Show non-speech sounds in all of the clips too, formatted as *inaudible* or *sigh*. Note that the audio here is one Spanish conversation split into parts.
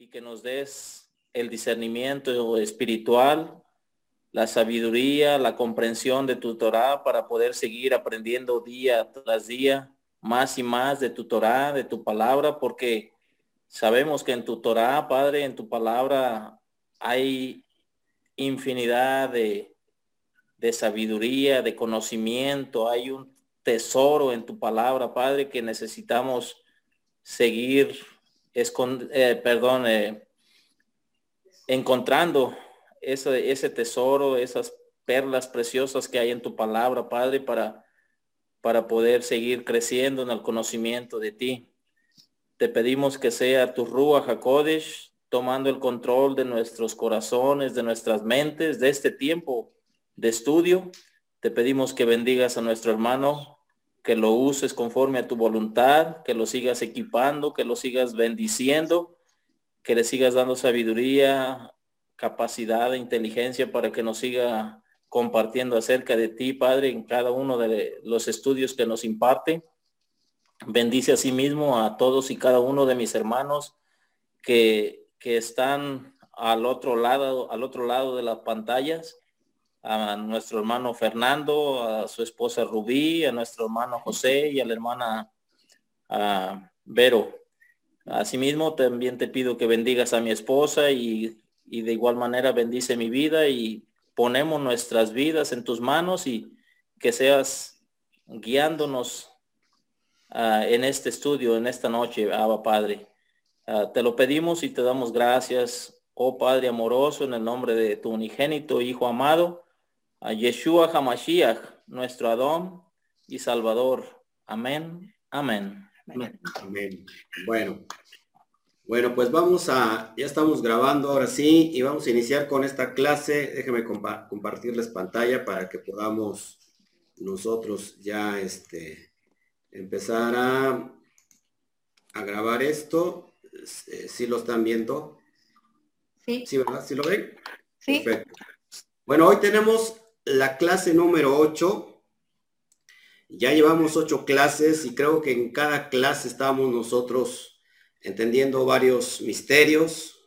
y que nos des el discernimiento espiritual, la sabiduría, la comprensión de tu Torah para poder seguir aprendiendo día tras día más y más de tu Torah, de tu palabra, porque sabemos que en tu Torah, Padre, en tu palabra hay infinidad de, de sabiduría, de conocimiento, hay un tesoro en tu palabra, Padre, que necesitamos seguir eh, perdón, eh, encontrando ese, ese tesoro, esas perlas preciosas que hay en tu palabra, Padre, para, para poder seguir creciendo en el conocimiento de ti. Te pedimos que sea tu Rúa Hakodesh tomando el control de nuestros corazones, de nuestras mentes, de este tiempo de estudio. Te pedimos que bendigas a nuestro hermano que lo uses conforme a tu voluntad, que lo sigas equipando, que lo sigas bendiciendo, que le sigas dando sabiduría, capacidad e inteligencia para que nos siga compartiendo acerca de ti, Padre, en cada uno de los estudios que nos imparte. Bendice a sí mismo a todos y cada uno de mis hermanos que, que están al otro lado, al otro lado de las pantallas a nuestro hermano Fernando, a su esposa Rubí, a nuestro hermano José y a la hermana Vero. Asimismo, también te pido que bendigas a mi esposa y, de igual manera bendice mi vida y ponemos nuestras vidas en tus manos y que seas guiándonos en este estudio, en esta noche, Abba Padre. te lo pedimos y te damos gracias, oh Padre amoroso, en el nombre de tu unigénito Hijo amado a Yeshua Hamashiach, nuestro Adón y Salvador. Amén, amén. Amén. Bueno, bueno, pues vamos a, ya estamos grabando ahora sí y vamos a iniciar con esta clase. Déjenme compartirles pantalla para que podamos nosotros ya este, empezar a, a grabar esto. Eh, ¿Sí lo están viendo? Sí. ¿Sí, verdad? ¿Sí lo ven? Sí. Perfecto. Bueno, hoy tenemos la clase número 8. Ya llevamos ocho clases y creo que en cada clase estamos nosotros entendiendo varios misterios,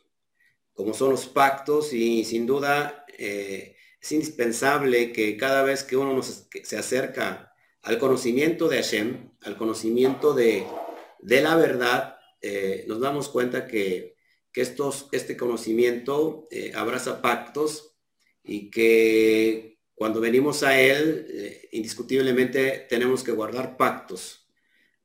como son los pactos y sin duda eh, es indispensable que cada vez que uno se acerca al conocimiento de Hashem, al conocimiento de, la verdad, eh, nos damos cuenta que, estos, este conocimiento eh, abraza pactos y que cuando venimos a Él, eh, indiscutiblemente tenemos que guardar pactos.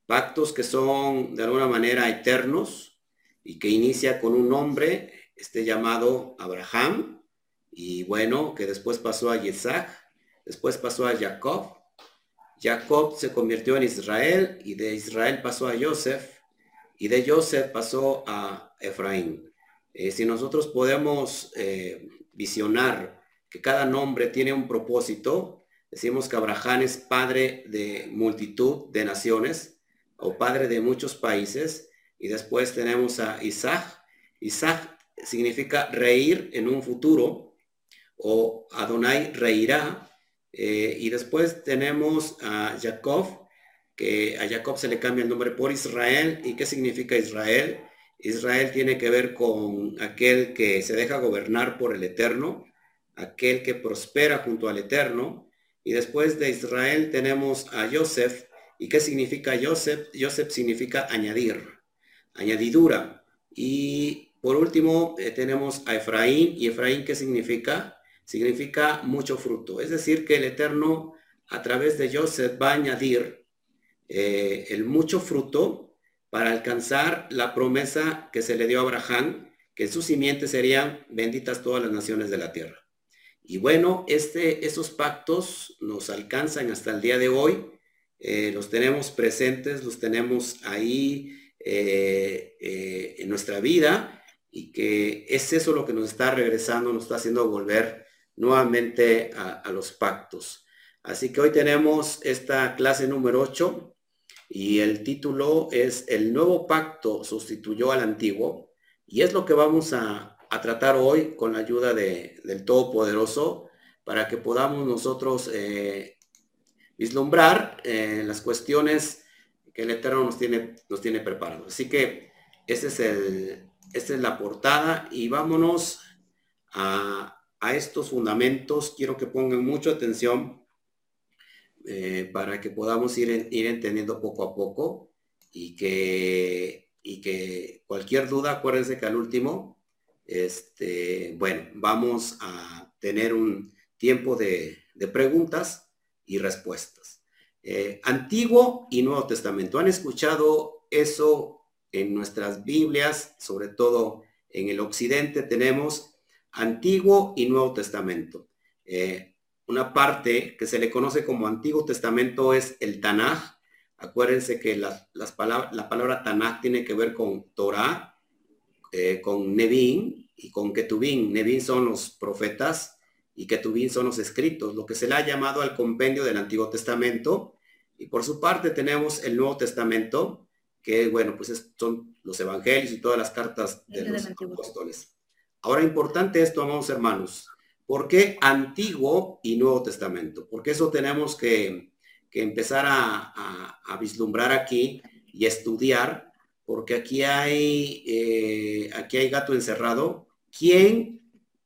Pactos que son de alguna manera eternos y que inicia con un nombre, este llamado Abraham, y bueno, que después pasó a Isaac, después pasó a Jacob. Jacob se convirtió en Israel y de Israel pasó a Joseph y de Joseph pasó a Efraín. Eh, si nosotros podemos eh, visionar que cada nombre tiene un propósito. Decimos que Abraham es padre de multitud de naciones o padre de muchos países. Y después tenemos a Isaac. Isaac significa reír en un futuro o Adonai reirá. Eh, y después tenemos a Jacob, que a Jacob se le cambia el nombre por Israel. ¿Y qué significa Israel? Israel tiene que ver con aquel que se deja gobernar por el Eterno, aquel que prospera junto al Eterno. Y después de Israel tenemos a Joseph. ¿Y qué significa Joseph? Joseph significa añadir, añadidura. Y por último eh, tenemos a Efraín. ¿Y Efraín qué significa? Significa mucho fruto. Es decir, que el Eterno a través de Joseph va a añadir eh, el mucho fruto para alcanzar la promesa que se le dio a Abraham, que en su simiente serían benditas todas las naciones de la tierra. Y bueno, este, esos pactos nos alcanzan hasta el día de hoy, eh, los tenemos presentes, los tenemos ahí eh, eh, en nuestra vida y que es eso lo que nos está regresando, nos está haciendo volver nuevamente a, a los pactos. Así que hoy tenemos esta clase número 8 y el título es El nuevo pacto sustituyó al antiguo y es lo que vamos a, a tratar hoy con la ayuda de, del Todopoderoso para que podamos nosotros eh, vislumbrar eh, las cuestiones que el Eterno nos tiene, nos tiene preparados. Así que ese es el, esta es la portada y vámonos a, estos fundamentos. Quiero que pongan mucha atención eh, para que podamos ir, ir entendiendo poco a poco y que, y que cualquier duda, acuérdense que al último, este, bueno, vamos a tener un tiempo de, preguntas y respuestas. Eh, Antiguo y Nuevo Testamento. ¿Han escuchado eso en nuestras Biblias? Sobre todo en el occidente tenemos Antiguo y Nuevo Testamento. Eh, una parte que se le conoce como Antiguo Testamento es el Tanaj. Acuérdense que las, la palabra Tanaj tiene que ver con Torah, eh, con Nevin y con Ketubín. Nevin son los profetas y Ketubín son los escritos, lo que se le ha llamado al compendio del Antiguo Testamento. Y por su parte tenemos el Nuevo Testamento, que bueno, pues son los evangelios y todas las cartas de los apóstoles. Ahora, importante esto, amados hermanos. ¿Por qué Antiguo y Nuevo Testamento? Porque eso tenemos que, empezar a, vislumbrar aquí y estudiar, porque aquí hay, eh, aquí hay gato encerrado. ¿Quién,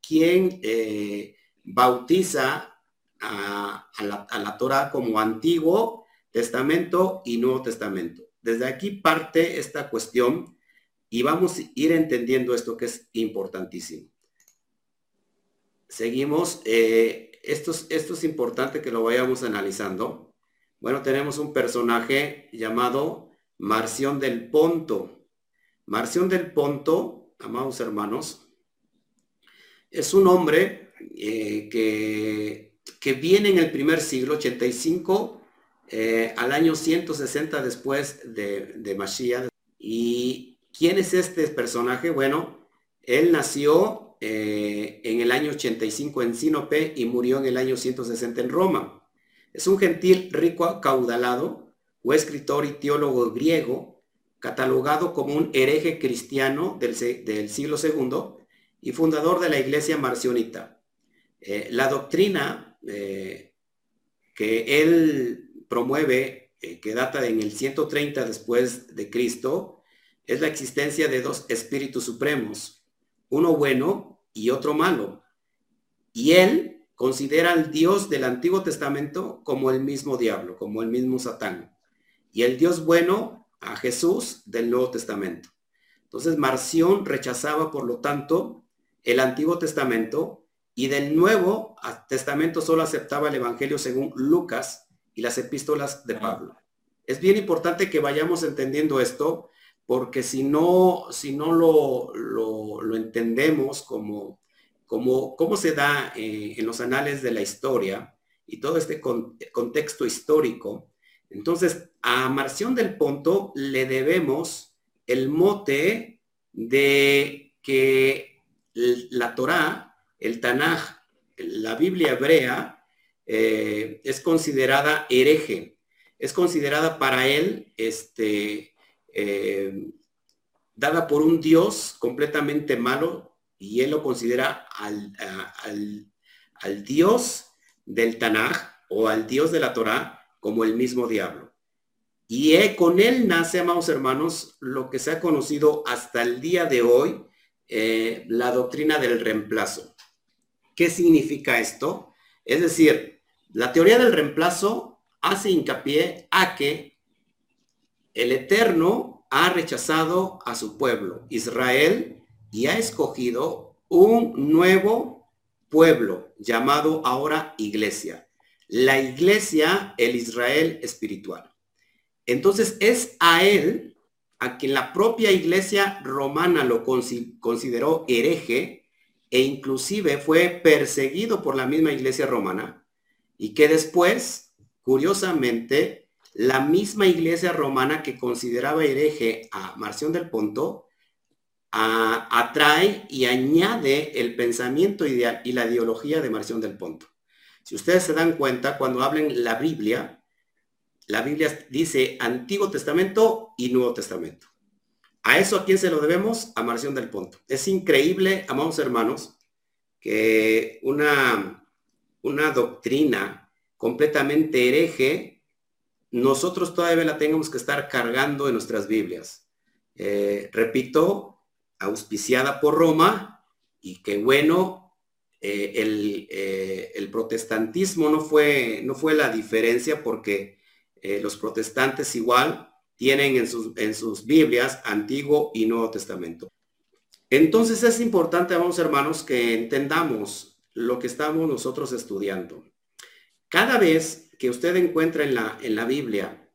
quién eh, bautiza a, la, a Torah como Antiguo Testamento y Nuevo Testamento? Desde aquí parte esta cuestión y vamos a ir entendiendo esto que es importantísimo. Seguimos. Eh, esto, es, esto es importante que lo vayamos analizando. Bueno, tenemos un personaje llamado Marción del Ponto. Marción del Ponto, amados hermanos, es un hombre eh, que, que, viene en el primer siglo, 85, eh, al año 160 después de, de Mashiach. Y ¿Quién es este personaje? Bueno, él nació eh, en el año 85 en Sinope y murió en el año 160 en Roma. Es un gentil rico acaudalado, o escritor y teólogo griego, catalogado como un hereje cristiano del, siglo II y fundador de la iglesia marcionita. Eh, la doctrina eh, que él promueve, que data en el 130 después de Cristo, es la existencia de dos espíritus supremos, uno bueno y otro malo. Y él considera al Dios del Antiguo Testamento como el mismo diablo, como el mismo Satán. Y el Dios bueno a Jesús del Nuevo Testamento. Entonces Marción rechazaba, por lo tanto, el Antiguo Testamento y del Nuevo Testamento solo aceptaba el Evangelio según Lucas y las epístolas de Pablo. Es bien importante que vayamos entendiendo esto porque si no, si no lo, lo, entendemos como, como cómo se da eh, en los anales de la historia y todo este contexto histórico, entonces a Marción del Ponto le debemos el mote de que la Torá, el Tanaj, la Biblia hebrea, eh, es considerada hereje, es considerada para él este, eh, dada por un Dios completamente malo y él lo considera al, al, Dios del Tanaj o al Dios de la Torah como el mismo diablo. Y con él nace, amados hermanos, lo que se ha conocido hasta el día de hoy, eh, la doctrina del reemplazo. ¿Qué significa esto? Es decir, la teoría del reemplazo hace hincapié a que el Eterno ha rechazado a su pueblo, Israel, y ha escogido un nuevo pueblo llamado ahora iglesia. La iglesia, el Israel espiritual. Entonces es a él a quien la propia iglesia romana lo consideró hereje e inclusive fue perseguido por la misma iglesia romana y que después, curiosamente, la misma iglesia romana que consideraba hereje a Marción del Ponto, atrae y añade el pensamiento ideal y la ideología de Marción del Ponto. Si ustedes se dan cuenta, cuando hablen la Biblia, la Biblia dice Antiguo Testamento y Nuevo Testamento. ¿A eso a quién se lo debemos? A Marción del Ponto. Es increíble, amados hermanos, que una, una doctrina completamente hereje nosotros todavía la tengamos que estar cargando en nuestras Biblias. Eh, repito, auspiciada por Roma y que bueno, eh, el, eh, el, protestantismo no fue, no fue la diferencia porque los protestantes igual tienen en sus, en sus Biblias Antiguo y Nuevo Testamento. Entonces es importante, vamos hermanos, que entendamos lo que estamos nosotros estudiando. Cada vez que usted encuentra en la, en la Biblia,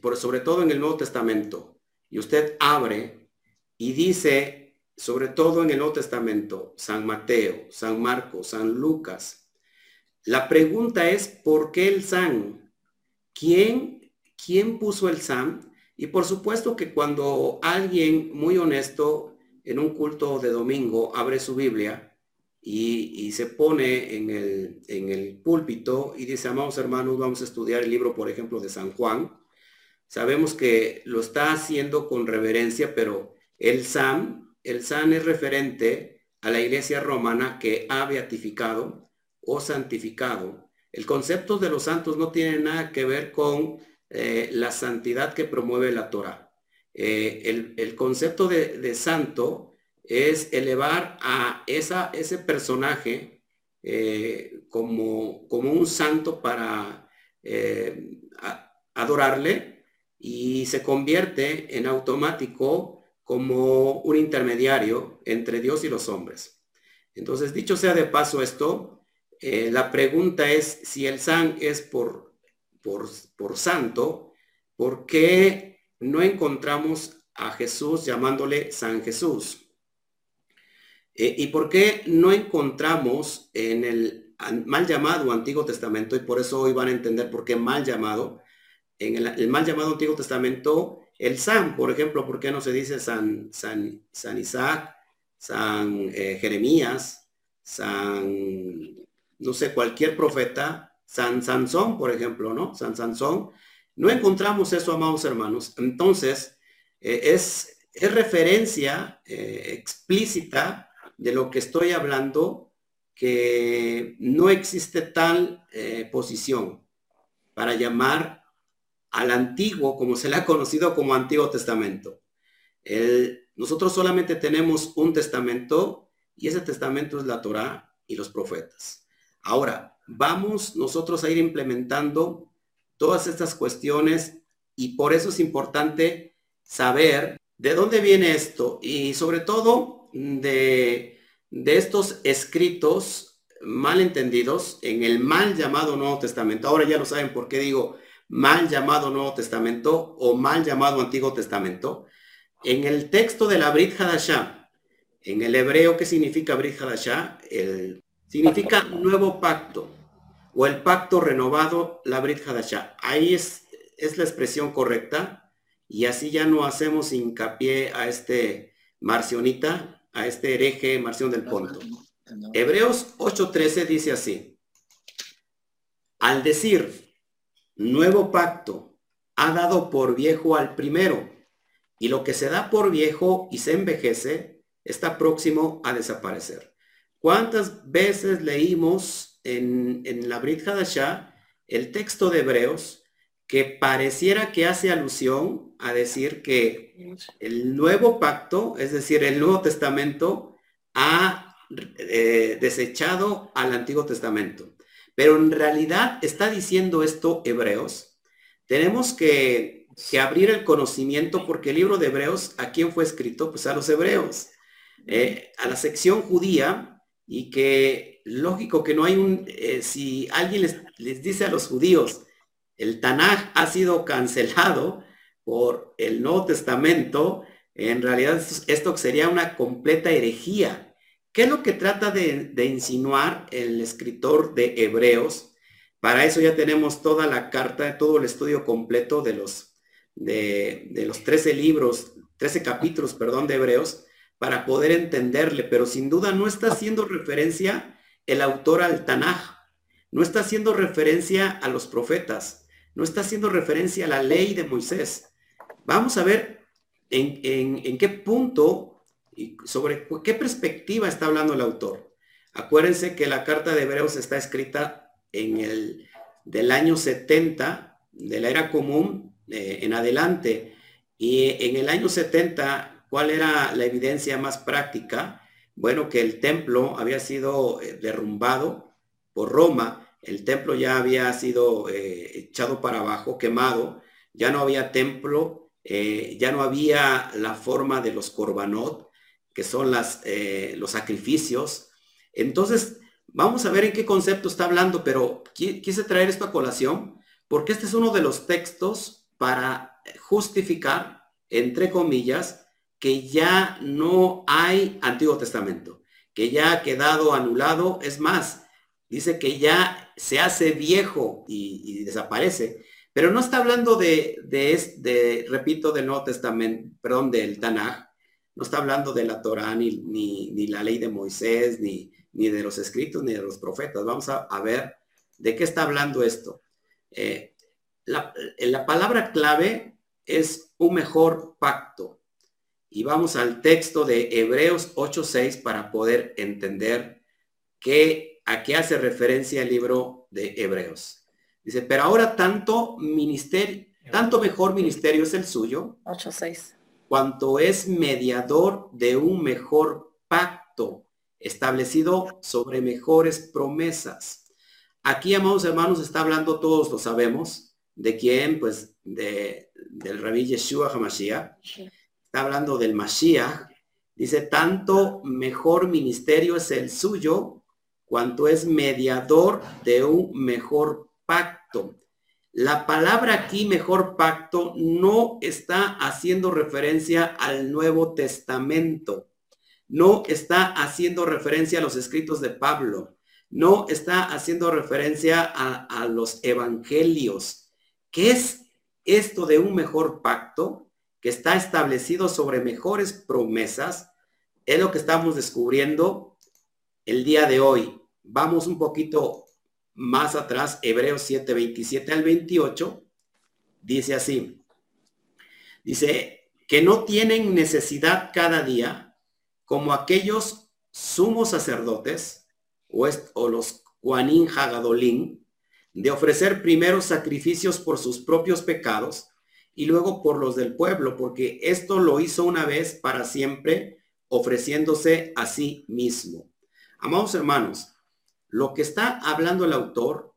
por, sobre todo en el Nuevo Testamento, y usted abre y dice, sobre todo en el Nuevo Testamento, San Mateo, San Marcos, San Lucas, la pregunta es, ¿por qué el San? ¿Quién, quién puso el San? Y por supuesto que cuando alguien muy honesto en un culto de domingo abre su Biblia, y, se pone en el, en el púlpito y dice, amados hermanos, vamos a estudiar el libro, por ejemplo, de San Juan. Sabemos que lo está haciendo con reverencia, pero el San, el San es referente a la iglesia romana que ha beatificado o santificado. El concepto de los santos no tiene nada que ver con eh, la santidad que promueve la Torah. Eh, el, concepto de, santo es elevar a ese personaje eh, como, un santo para adorarle y se convierte en automático como un intermediario entre Dios y los hombres. Entonces, dicho sea de paso esto, eh, la pregunta es si el san es por, por, por santo, ¿por qué no encontramos a Jesús llamándole San Jesús? Eh, ¿Y por qué no encontramos en el mal llamado Antiguo Testamento, y por eso hoy van a entender por qué mal llamado, en el, mal llamado Antiguo Testamento, el San, por ejemplo, ¿por qué no se dice San, San, San Isaac, San eh, Jeremías, San, no sé, cualquier profeta, San Sansón, por ejemplo, ¿no? San Sansón. No encontramos eso, amados hermanos. Entonces, eh, es, es, referencia explícita de lo que estoy hablando, que no existe tal eh, posición para llamar al antiguo, como se le ha conocido como Antiguo Testamento. nosotros solamente tenemos un testamento y ese testamento es la Torá y los profetas. Ahora, vamos nosotros a ir implementando todas estas cuestiones y por eso es importante saber de dónde viene esto y sobre todo de, estos escritos mal entendidos en el mal llamado Nuevo Testamento. Ahora ya lo saben por qué digo mal llamado Nuevo Testamento o mal llamado Antiguo Testamento. En el texto de la Brit Hadashah, en el hebreo, ¿qué significa Brit Hadashah? El, significa nuevo pacto o el pacto renovado, la Brit Hadashah. Ahí es, es la expresión correcta y así ya no hacemos hincapié a este marcionita a este hereje Marción del Ponto. Hebreos 8:13 dice así, al decir, nuevo pacto ha dado por viejo al primero, y lo que se da por viejo y se envejece está próximo a desaparecer. ¿Cuántas veces leímos en, en la Brit Hadashah el texto de Hebreos que pareciera que hace alusión a decir que el nuevo pacto, es decir, el Nuevo Testamento, ha eh, desechado al Antiguo Testamento. Pero en realidad está diciendo esto Hebreos. Tenemos que, abrir el conocimiento porque el libro de Hebreos, ¿a quién fue escrito? Pues a los hebreos, eh, a la sección judía y que lógico que no hay un, eh, si alguien les, dice a los judíos, el Tanaj ha sido cancelado por el Nuevo Testamento, en realidad esto sería una completa herejía. ¿Qué es lo que trata de, insinuar el escritor de Hebreos? Para eso ya tenemos toda la carta, todo el estudio completo de los, de, los 13 libros, 13 capítulos, perdón, de Hebreos, para poder entenderle, pero sin duda no está haciendo referencia el autor al Tanaj, no está haciendo referencia a los profetas, no está haciendo referencia a la ley de Moisés. Vamos a ver en, qué punto y sobre qué perspectiva está hablando el autor. Acuérdense que la carta de Hebreos está escrita en el del año 70 de la era común eh, en adelante. Y en el año 70 cuál era la evidencia más práctica? Bueno, que el templo había sido eh, derrumbado por Roma, el templo ya había sido eh, echado para abajo, quemado, ya no había templo, eh, ya no había la forma de los corbanot, que son los sacrificios. Entonces, vamos a ver en qué concepto está hablando, pero quise traer esto a colación porque este es uno de los textos para justificar, entre comillas, que ya no hay Antiguo Testamento, que ya ha quedado anulado. Es más, dice que ya se hace viejo y, desaparece. Pero no está hablando de, de, repito, del Nuevo Testamento, perdón, del Tanaj. No está hablando de la Torá, ni, ni, la ley de Moisés, ni, ni, de los escritos, ni de los profetas. Vamos a, ver de qué está hablando esto. Eh, la palabra clave es un mejor pacto. Y vamos al texto de Hebreos 8.6 para poder entender qué, a qué hace referencia el libro de Hebreos. Dice, pero ahora tanto ministerio, tanto mejor ministerio es el suyo. 8.6. Cuanto es mediador de un mejor pacto establecido sobre mejores promesas. Aquí, amados hermanos, está hablando, todos lo sabemos, de quién, pues, de, del rabí Yeshua Hamashiach está hablando del Mashiach, dice, tanto mejor ministerio es el suyo, cuanto es mediador de un mejor pacto. La palabra aquí, mejor pacto, no está haciendo referencia al Nuevo Testamento. No está haciendo referencia a los escritos de Pablo. No está haciendo referencia a, a los evangelios. ¿Qué es esto de un mejor pacto? Que está establecido sobre mejores promesas, es lo que estamos descubriendo el día de hoy. Vamos un poquito más atrás, Hebreos 7, 27 al 28, dice así, dice que no tienen necesidad cada día como aquellos sumos sacerdotes o, o los Juanín Hagadolín, de ofrecer primero sacrificios por sus propios pecados y luego por los del pueblo, porque esto lo hizo una vez para siempre, ofreciéndose a sí mismo. Amados hermanos, lo que está hablando el autor,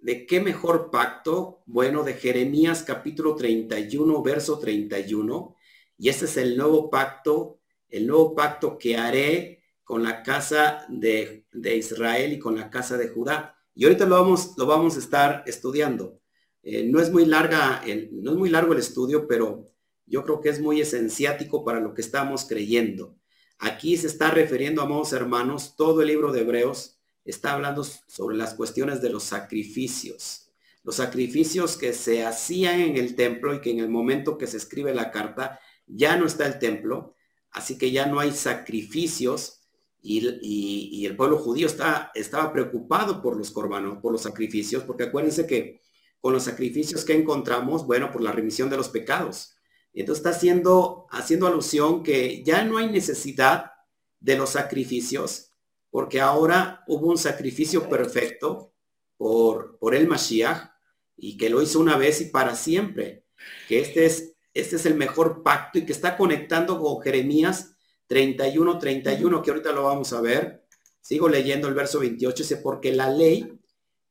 ¿de qué mejor pacto? Bueno, de Jeremías capítulo 31, verso 31, y este es el nuevo pacto, el nuevo pacto que haré con la casa de, de Israel y con la casa de Judá. Y ahorita lo vamos, lo vamos a estar estudiando. Eh, no es muy larga, no es muy largo el estudio, pero yo creo que es muy esenciático para lo que estamos creyendo. Aquí se está refiriendo, amados hermanos, todo el libro de Hebreos está hablando sobre las cuestiones de los sacrificios. Los sacrificios que se hacían en el templo y que en el momento que se escribe la carta ya no está el templo, así que ya no hay sacrificios y, el pueblo judío está, estaba preocupado por los corbanos, por los sacrificios, porque acuérdense que con los sacrificios que encontramos, bueno, por la remisión de los pecados. Entonces está haciendo, haciendo alusión que ya no hay necesidad de los sacrificios, porque ahora hubo un sacrificio perfecto por, por el Mashiach y que lo hizo una vez y para siempre. Que este es, este es el mejor pacto y que está conectando con Jeremías 31, 31, que ahorita lo vamos a ver. Sigo leyendo el verso 28, dice, porque la ley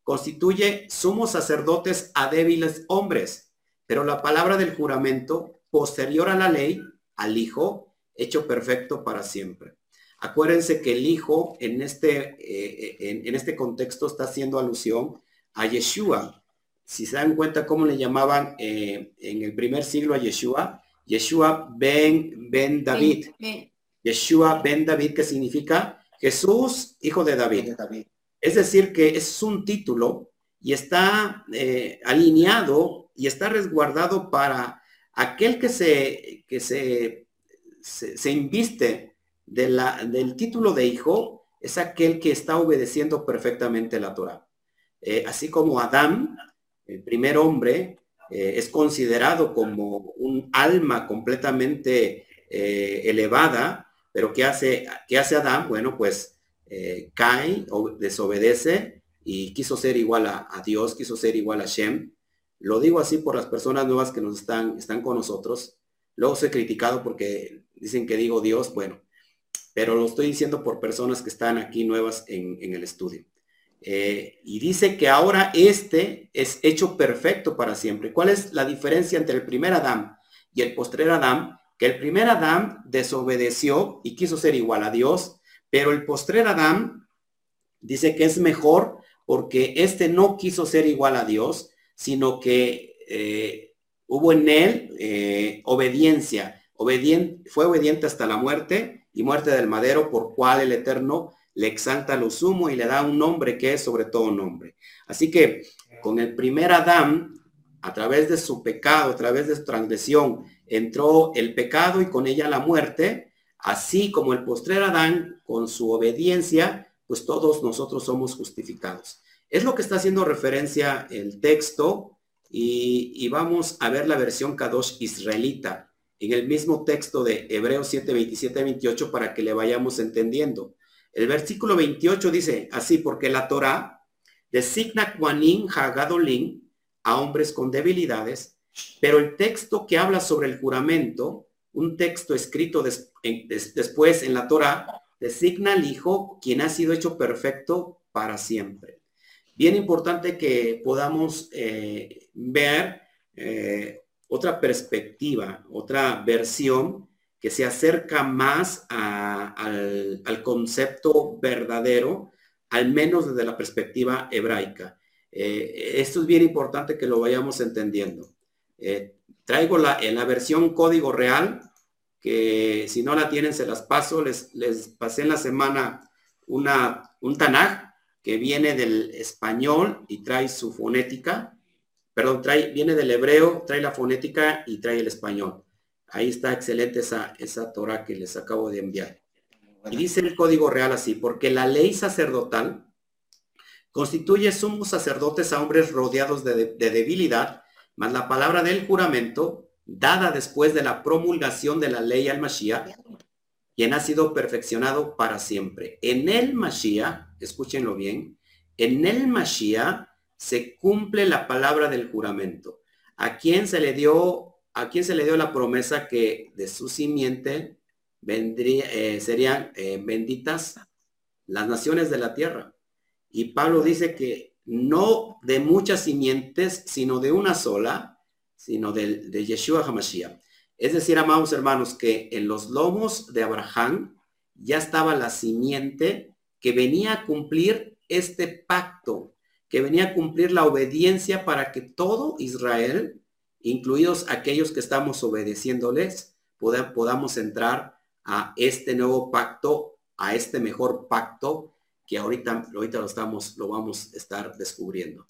constituye sumos sacerdotes a débiles hombres, pero la palabra del juramento, posterior a la ley, al Hijo, hecho perfecto para siempre. Acuérdense que el Hijo en este, eh, en, este contexto está haciendo alusión a Yeshua. Si se dan cuenta cómo le llamaban eh, en el primer siglo a Yeshua, Yeshua ben, ben David. Yeshua ben David, que significa Jesús, hijo de David. Es decir, que es un título y está eh, alineado y está resguardado para aquel que se, que se, se, inviste de la, del título de hijo, es aquel que está obedeciendo perfectamente la Torah. Eh, así como Adán, el primer hombre, eh, es considerado como un alma completamente elevada, pero ¿qué hace, ¿qué hace Adán? Bueno, pues eh, cae o desobedece y quiso ser igual a, Dios, quiso ser igual a Shem. Lo digo así por las personas nuevas que nos están, están con nosotros. Luego soy criticado porque dicen que digo Dios, bueno, pero lo estoy diciendo por personas que están aquí nuevas en, el estudio. Eh, y dice que ahora este es hecho perfecto para siempre. ¿Cuál es la diferencia entre el primer Adán y el postrer Adán? Que el primer Adán desobedeció y quiso ser igual a Dios, pero el postrer Adán dice que es mejor porque este no quiso ser igual a Dios, sino que eh, hubo en él eh, obediencia, fue obediente hasta la muerte y muerte del madero, por cual el Eterno le exalta lo sumo y le da un nombre que es sobre todo nombre. Así que con el primer Adán, a través de su pecado, a través de su transgresión, entró el pecado y con ella la muerte, así como el postrer Adán, con su obediencia, pues todos nosotros somos justificados. Es lo que está haciendo referencia el texto y, vamos a ver la versión Kadosh israelita en el mismo texto de Hebreos 7, 27, 28 para que le vayamos entendiendo. El versículo 28 dice así, porque la Torah designa Juanín Hagadolín a hombres con debilidades, pero el texto que habla sobre el juramento, un texto escrito después en la Torah, designa al Hijo, quien ha sido hecho perfecto para siempre bien importante que podamos eh, ver eh, otra perspectiva, otra versión que se acerca más al, concepto verdadero, al menos desde la perspectiva hebraica. Eh, esto es bien importante que lo vayamos entendiendo. Traigo la, en la versión código real, que si no la tienen se las paso, les, les pasé en la semana una, un Tanaj que viene del español y trae su fonética, perdón, trae, viene del hebreo, trae la fonética y trae el español. Ahí está excelente esa, esa Torah que les acabo de enviar. Y dice el código real así, porque la ley sacerdotal constituye sumos sacerdotes a hombres rodeados de, de debilidad, más la palabra del juramento, dada después de la promulgación de la ley al Mashiach, quien ha sido perfeccionado para siempre. En el Mashiach, escúchenlo bien, en el Mashiach se cumple la palabra del juramento. ¿A quién se le dio, a quién se le dio la promesa que de su simiente vendría, eh, serían eh, benditas las naciones de la tierra? Y Pablo dice que no de muchas simientes, sino de una sola, sino de, de Yeshua HaMashiach. Es decir, amados hermanos, que en los lomos de Abraham ya estaba la simiente que venía a cumplir este pacto, que venía a cumplir la obediencia para que todo Israel, incluidos aquellos que estamos obedeciéndoles, podamos entrar a este nuevo pacto, a este mejor pacto que ahorita, ahorita lo, estamos, lo vamos a estar descubriendo.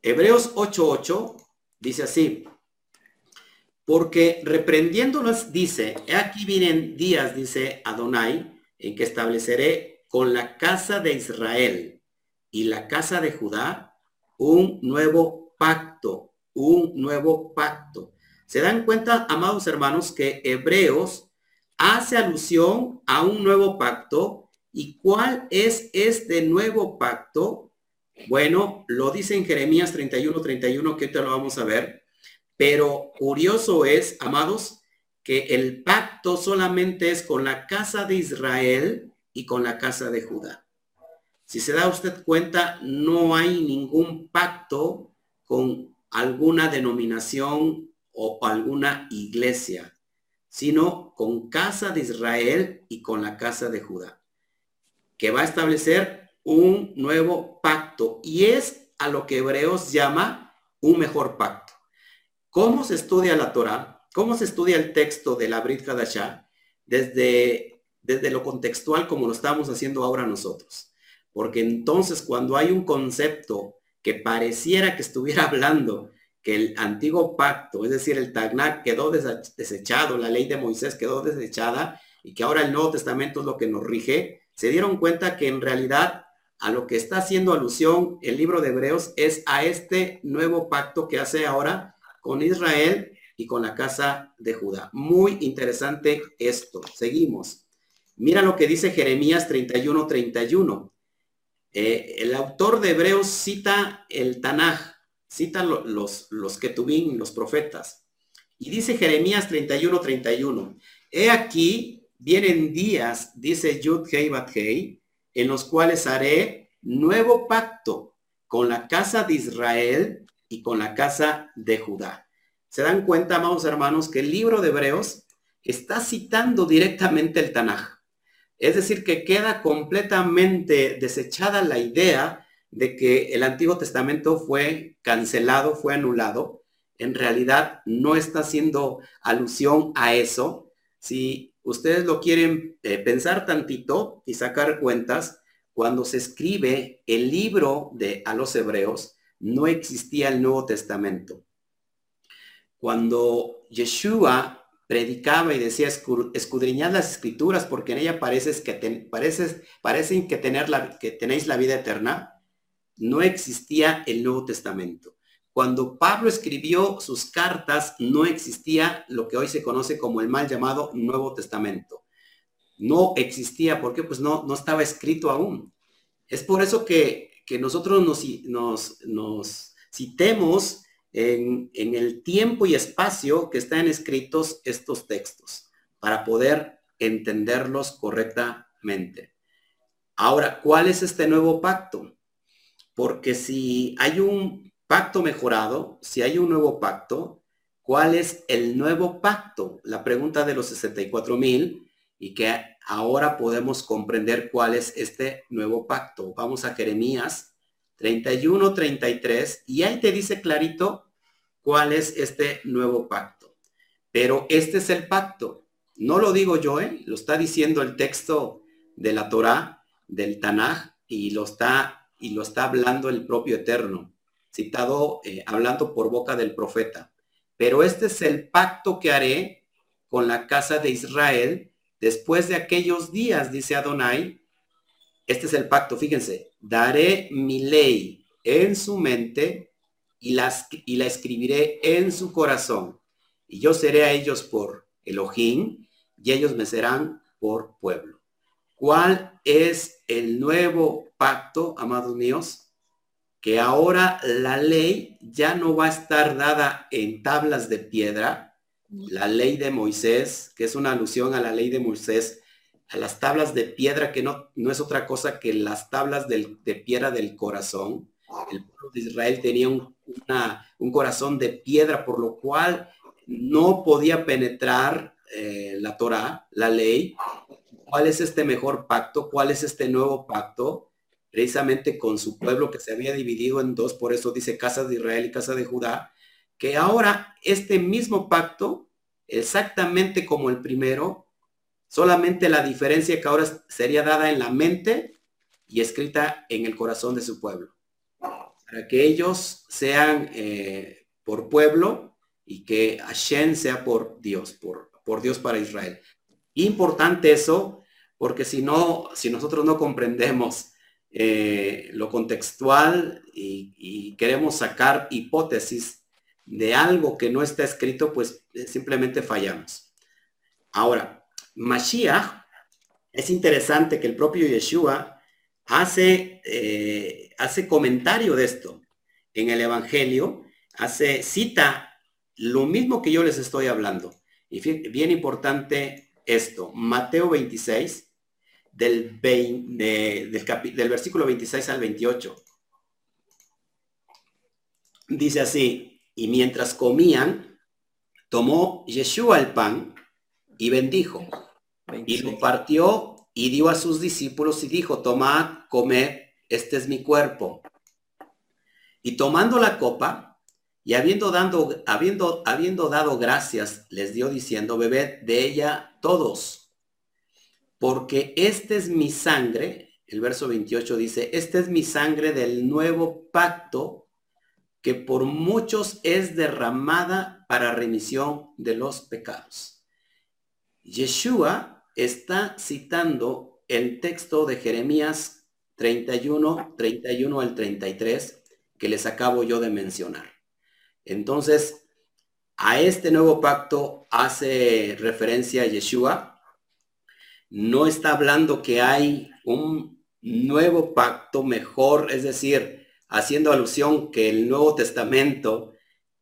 Hebreos 8.8 dice así, porque reprendiéndolos dice, he aquí vienen días, dice Adonai, en que estableceré con la casa de Israel y la casa de Judá un nuevo pacto, un nuevo pacto. ¿Se dan cuenta, amados hermanos, que Hebreos hace alusión a un nuevo pacto? ¿Y cuál es este nuevo pacto? Bueno, lo dice en Jeremías 31, 31, que te lo vamos a ver. Pero curioso es, amados, que el pacto solamente es con la casa de Israel y con la casa de Judá. Si se da usted cuenta, no hay ningún pacto con alguna denominación o alguna iglesia, sino con casa de Israel y con la casa de Judá, que va a establecer un nuevo pacto y es a lo que Hebreos llama un mejor pacto. ¿Cómo se estudia la Torah? ¿Cómo se estudia el texto de la Brit Hadashah? Desde, desde lo contextual como lo estamos haciendo ahora nosotros. Porque entonces cuando hay un concepto que pareciera que estuviera *laughs* hablando que el antiguo pacto, es decir, el Tagnak quedó desechado, la ley de Moisés quedó desechada y que ahora el Nuevo Testamento es lo que nos rige, se dieron cuenta que en realidad a lo que está haciendo alusión el libro de Hebreos es a este nuevo pacto que hace ahora con Israel y con la casa de Judá. Muy interesante esto. Seguimos. Mira lo que dice Jeremías 31, 31. Eh, el autor de Hebreos cita el Tanaj, cita los, los Ketubín, los profetas. Y dice Jeremías 31, 31. He aquí, vienen días, dice Yud Hei Bat Hei, en los cuales haré nuevo pacto con la casa de Israel y con la casa de Judá. Se dan cuenta, amados hermanos, que el libro de Hebreos está citando directamente el Tanaj. Es decir, que queda completamente desechada la idea de que el Antiguo Testamento fue cancelado, fue anulado. En realidad no está haciendo alusión a eso. Si ustedes lo quieren eh, pensar tantito y sacar cuentas, cuando se escribe el libro de a los hebreos, no existía el Nuevo Testamento. Cuando Yeshua predicaba y decía, escudriñad las escrituras porque en ella pareces que parecen que, tener la, que tenéis la vida eterna, no existía el Nuevo Testamento. Cuando Pablo escribió sus cartas, no existía lo que hoy se conoce como el mal llamado Nuevo Testamento. No existía, porque pues no, no estaba escrito aún. Es por eso que, nosotros nos, nos, nos citemos en, el tiempo y espacio que están escritos estos textos para poder entenderlos correctamente. Ahora, ¿cuál es este nuevo pacto? Porque si hay un pacto mejorado, si hay un nuevo pacto, ¿cuál es el nuevo pacto? La pregunta de los 64 mil y que ahora podemos comprender cuál es este nuevo pacto. Vamos a Jeremías 31, 33, y ahí te dice clarito cuál es este nuevo pacto. Pero este es el pacto. No lo digo yo, ¿eh? lo está diciendo el texto de la Torá, del Tanaj, y lo está, y lo está hablando el propio Eterno, citado, eh, hablando por boca del profeta. Pero este es el pacto que haré con la casa de Israel después de aquellos días, dice Adonai, este es el pacto, fíjense, daré mi ley en su mente y, las, y la escribiré en su corazón. Y yo seré a ellos por Elohim y ellos me serán por pueblo. ¿Cuál es el nuevo pacto, amados míos? Que ahora la ley ya no va a estar dada en tablas de piedra, la ley de Moisés, que es una alusión a la ley de Moisés, a las tablas de piedra, que no, no es otra cosa que las tablas de piedra del corazón. El pueblo de Israel tenía un, un corazón de piedra, por lo cual no podía penetrar eh, la Torah, la ley. ¿Cuál es este mejor pacto? ¿Cuál es este nuevo pacto? Precisamente con su pueblo que se había dividido en dos, por eso dice casa de Israel y casa de Judá, que ahora este mismo pacto, exactamente como el primero, Solamente la diferencia que ahora sería dada en la mente y escrita en el corazón de su pueblo. Para que ellos sean eh, por pueblo y que Hashem sea por Dios, por, por Dios para Israel. Importante eso, porque si no, si nosotros no comprendemos eh, lo contextual y, queremos sacar hipótesis de algo que no está escrito, pues eh, simplemente fallamos. Ahora, Mashiach, es interesante que el propio Yeshua hace, eh, hace comentario de esto en el Evangelio, hace cita lo mismo que yo les estoy hablando. Y bien importante esto, Mateo 26, del, del, del versículo 26 al 28. Dice así, y mientras comían, tomó Yeshua el pan y bendijo y lo partió y dio a sus discípulos y dijo, tomad, comed, este es mi cuerpo. Y tomando la copa, y habiendo, dando, habiendo, habiendo dado gracias, les dio diciendo, bebed de ella todos, porque este es mi sangre, el verso 28 dice, este es mi sangre del nuevo pacto, que por muchos es derramada para remisión de los pecados. Yeshua está citando el texto de Jeremías 31, 31 al 33, que les acabo yo de mencionar. Entonces, a este nuevo pacto hace referencia Yeshua. No está hablando que hay un nuevo pacto mejor, es decir, haciendo alusión que el Nuevo Testamento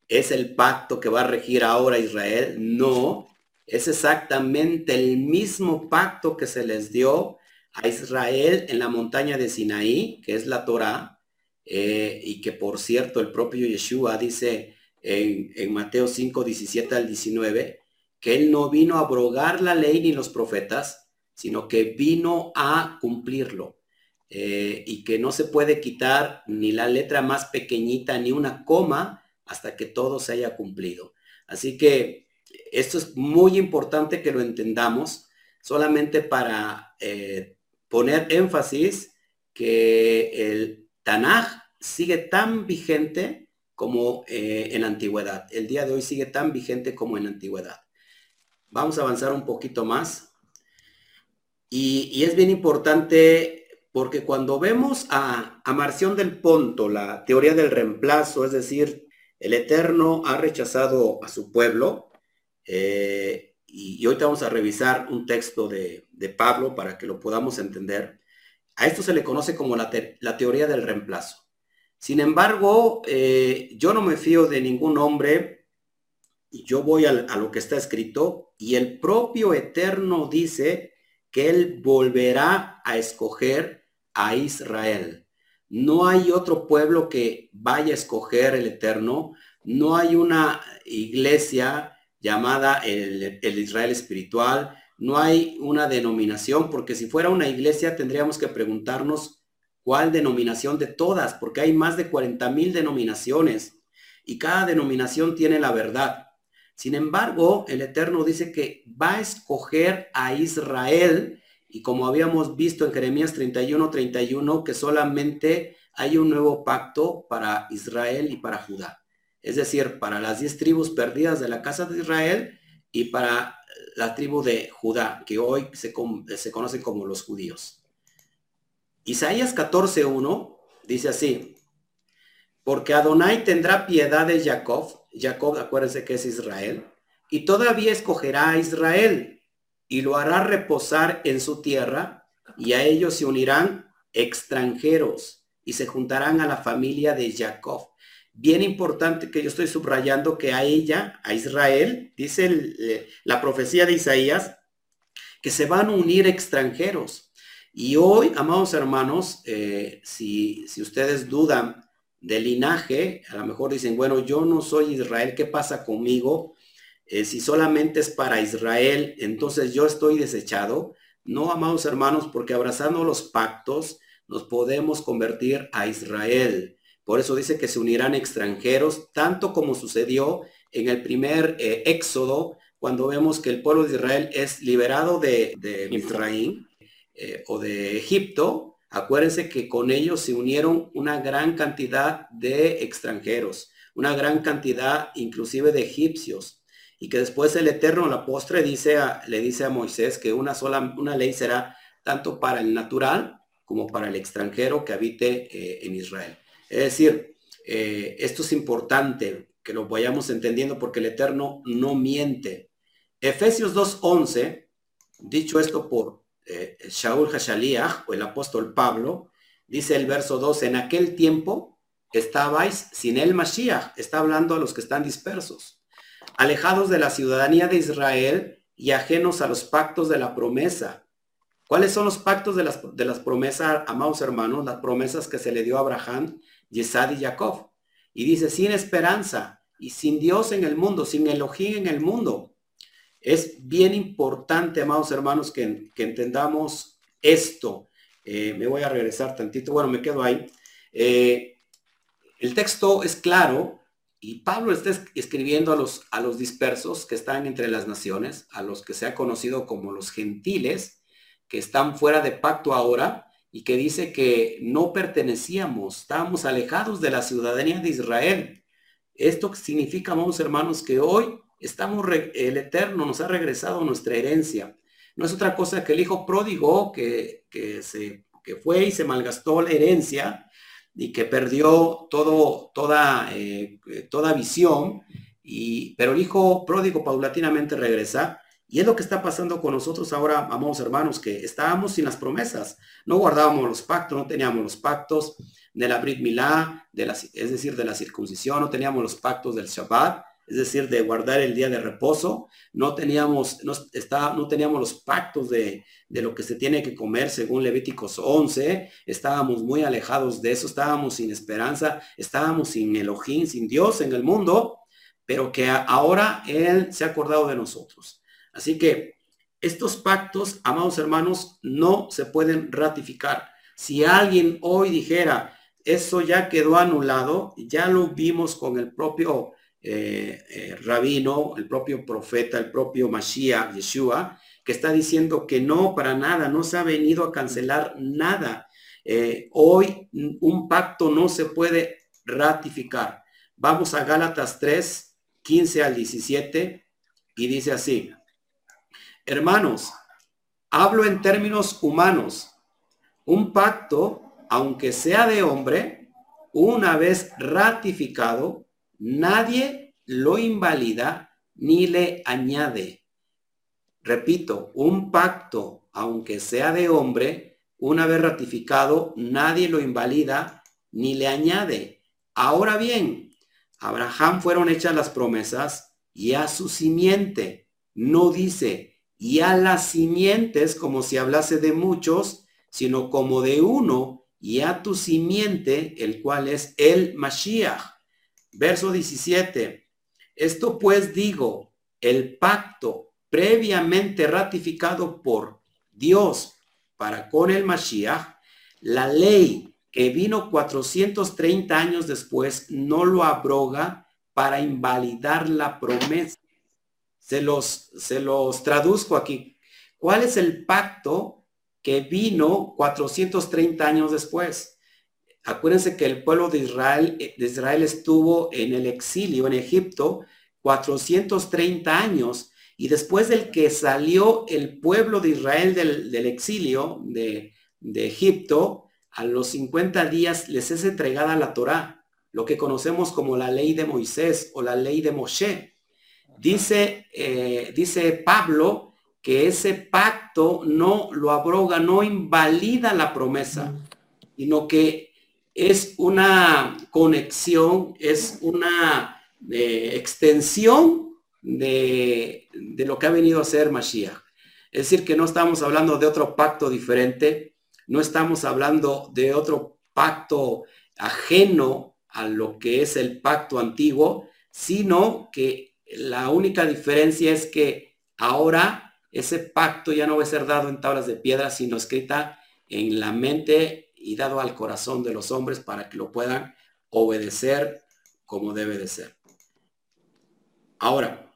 es el pacto que va a regir ahora Israel. No, es exactamente el mismo pacto que se les dio a Israel en la montaña de Sinaí, que es la Torah, eh, y que por cierto el propio Yeshua dice en, en Mateo 5, 17 al 19, que él no vino a abrogar la ley ni los profetas, sino que vino a cumplirlo. Eh, y que no se puede quitar ni la letra más pequeñita ni una coma hasta que todo se haya cumplido. Así que esto es muy importante que lo entendamos, solamente para eh, poner énfasis que el Tanaj sigue tan vigente como eh, en la antigüedad. El día de hoy sigue tan vigente como en la antigüedad. Vamos a avanzar un poquito más. Y es bien importante porque cuando vemos a, Marción del Ponto, la teoría del reemplazo, es decir, el Eterno ha rechazado a su pueblo, eh, y, hoy vamos a revisar un texto de, Pablo para que lo podamos entender. A esto se le conoce como la, teoría del reemplazo. Sin embargo, eh, yo no me fío de ningún hombre, yo voy a lo que está escrito, y el propio Eterno dice que Él volverá a escoger a Israel. No hay otro pueblo que vaya a escoger el Eterno. No hay una iglesia llamada el, Israel espiritual. No hay una denominación, porque si fuera una iglesia tendríamos que preguntarnos cuál denominación de todas, porque hay más de 40 mil denominaciones y cada denominación tiene la verdad. Sin embargo, el Eterno dice que va a escoger a Israel y como habíamos visto en Jeremías 31, 31, que solamente hay un nuevo pacto para Israel y para Judá. Es decir, para las diez tribus perdidas de la casa de Israel y para la tribu de Judá, que hoy se, se conocen como los judíos. Isaías 14.1 dice así, porque Adonai tendrá piedad de Jacob, Jacob acuérdense que es Israel, y todavía escogerá a Israel y lo hará reposar en su tierra, y a ellos se unirán extranjeros y se juntarán a la familia de Jacob. Bien importante que yo estoy subrayando que a ella, a Israel, dice la profecía de Isaías, que se van a unir extranjeros. Y hoy, amados hermanos, eh, si, si ustedes dudan del linaje, a lo mejor dicen, bueno, yo no soy Israel, ¿qué pasa conmigo? Eh, si solamente es para Israel, entonces yo estoy desechado. No, amados hermanos, porque abrazando los pactos nos podemos convertir a Israel. Por eso dice que se unirán extranjeros, tanto como sucedió en el primer eh, éxodo, cuando vemos que el pueblo de Israel es liberado de, de Israel eh, o de Egipto. Acuérdense que con ellos se unieron una gran cantidad de extranjeros, una gran cantidad inclusive de egipcios y que después el Eterno, la postre, dice le dice a Moisés que una sola, una ley será tanto para el natural como para el extranjero que habite eh, en Israel. Es decir, eh, esto es importante que lo vayamos entendiendo porque el Eterno no miente. Efesios 2.11, dicho esto por eh, Shaul Hashaliah o el apóstol Pablo, dice el verso 2, en aquel tiempo estabais sin el Mashiach, está hablando a los que están dispersos alejados de la ciudadanía de Israel y ajenos a los pactos de la promesa. ¿Cuáles son los pactos de las, de las promesas, amados hermanos? Las promesas que se le dio a Abraham, Yesad y Jacob. Y dice, sin esperanza y sin Dios en el mundo, sin Elohim en el mundo. Es bien importante, amados hermanos, que, entendamos esto. Eh, me voy a regresar tantito. Bueno, me quedo ahí. Eh, el texto es claro, y Pablo está escribiendo a los, a los dispersos que están entre las naciones, a los que se ha conocido como los gentiles, que están fuera de pacto ahora y que dice que no pertenecíamos, estábamos alejados de la ciudadanía de Israel. Esto significa, amados hermanos, que hoy estamos, el Eterno nos ha regresado nuestra herencia. No es otra cosa que el hijo pródigo que, que, se, que fue y se malgastó la herencia y que perdió todo, toda, eh, toda visión, y, pero el hijo pródigo paulatinamente regresa Y es lo que está pasando con nosotros ahora, amados hermanos, que estábamos sin las promesas. No guardábamos los pactos, no teníamos los pactos de la Brit Milá, de la, es decir, de la circuncisión, no teníamos los pactos del Shabbat, es decir, de guardar el día de reposo. No teníamos, no, no teníamos los pactos de, de, lo que se tiene que comer según Levíticos 11. Estábamos muy alejados de eso, estábamos sin esperanza, estábamos sin Elohim, sin Dios en el mundo, pero que ahora Él se ha acordado de nosotros. Así que estos pactos, amados hermanos, no se pueden ratificar. Si alguien hoy dijera, eso ya quedó anulado, ya lo vimos con el propio eh, eh, rabino, el propio profeta, el propio Mashiach, Yeshua, que está diciendo que no, para nada, no se ha venido a cancelar nada. Eh, hoy un pacto no se puede ratificar. Vamos a Gálatas 3, 15 al 17, y dice así. Hermanos, hablo en términos humanos. Un pacto, aunque sea de hombre, una vez ratificado, nadie lo invalida ni le añade. Repito, un pacto, aunque sea de hombre, una vez ratificado, nadie lo invalida ni le añade. Ahora bien, a Abraham fueron hechas las promesas y a su simiente. No dice, y a las simientes como si hablase de muchos, sino como de uno, y a tu simiente, el cual es el Mashiach. Verso 17. Esto pues digo, el pacto previamente ratificado por Dios para con el Mashiach, la ley que vino 430 años después no lo abroga para invalidar la promesa se los, se los traduzco aquí. ¿Cuál es el pacto que vino 430 años después? Acuérdense que el pueblo de Israel, de Israel estuvo en el exilio en Egipto 430 años y después del que salió el pueblo de Israel del, exilio de, de, Egipto, a los 50 días les es entregada la Torá, lo que conocemos como la ley de Moisés o la ley de Moshe. Dice, eh, dice Pablo que ese pacto no lo abroga, no invalida la promesa, sino que es una conexión, es una eh, extensión de, de, lo que ha venido a ser Mashiach. Es decir, que no estamos hablando de otro pacto diferente, no estamos hablando de otro pacto ajeno a lo que es el pacto antiguo, sino que la única diferencia es que ahora ese pacto ya no va a ser dado en tablas de piedra, sino escrita en la mente y dado al corazón de los hombres para que lo puedan obedecer como debe de ser. Ahora,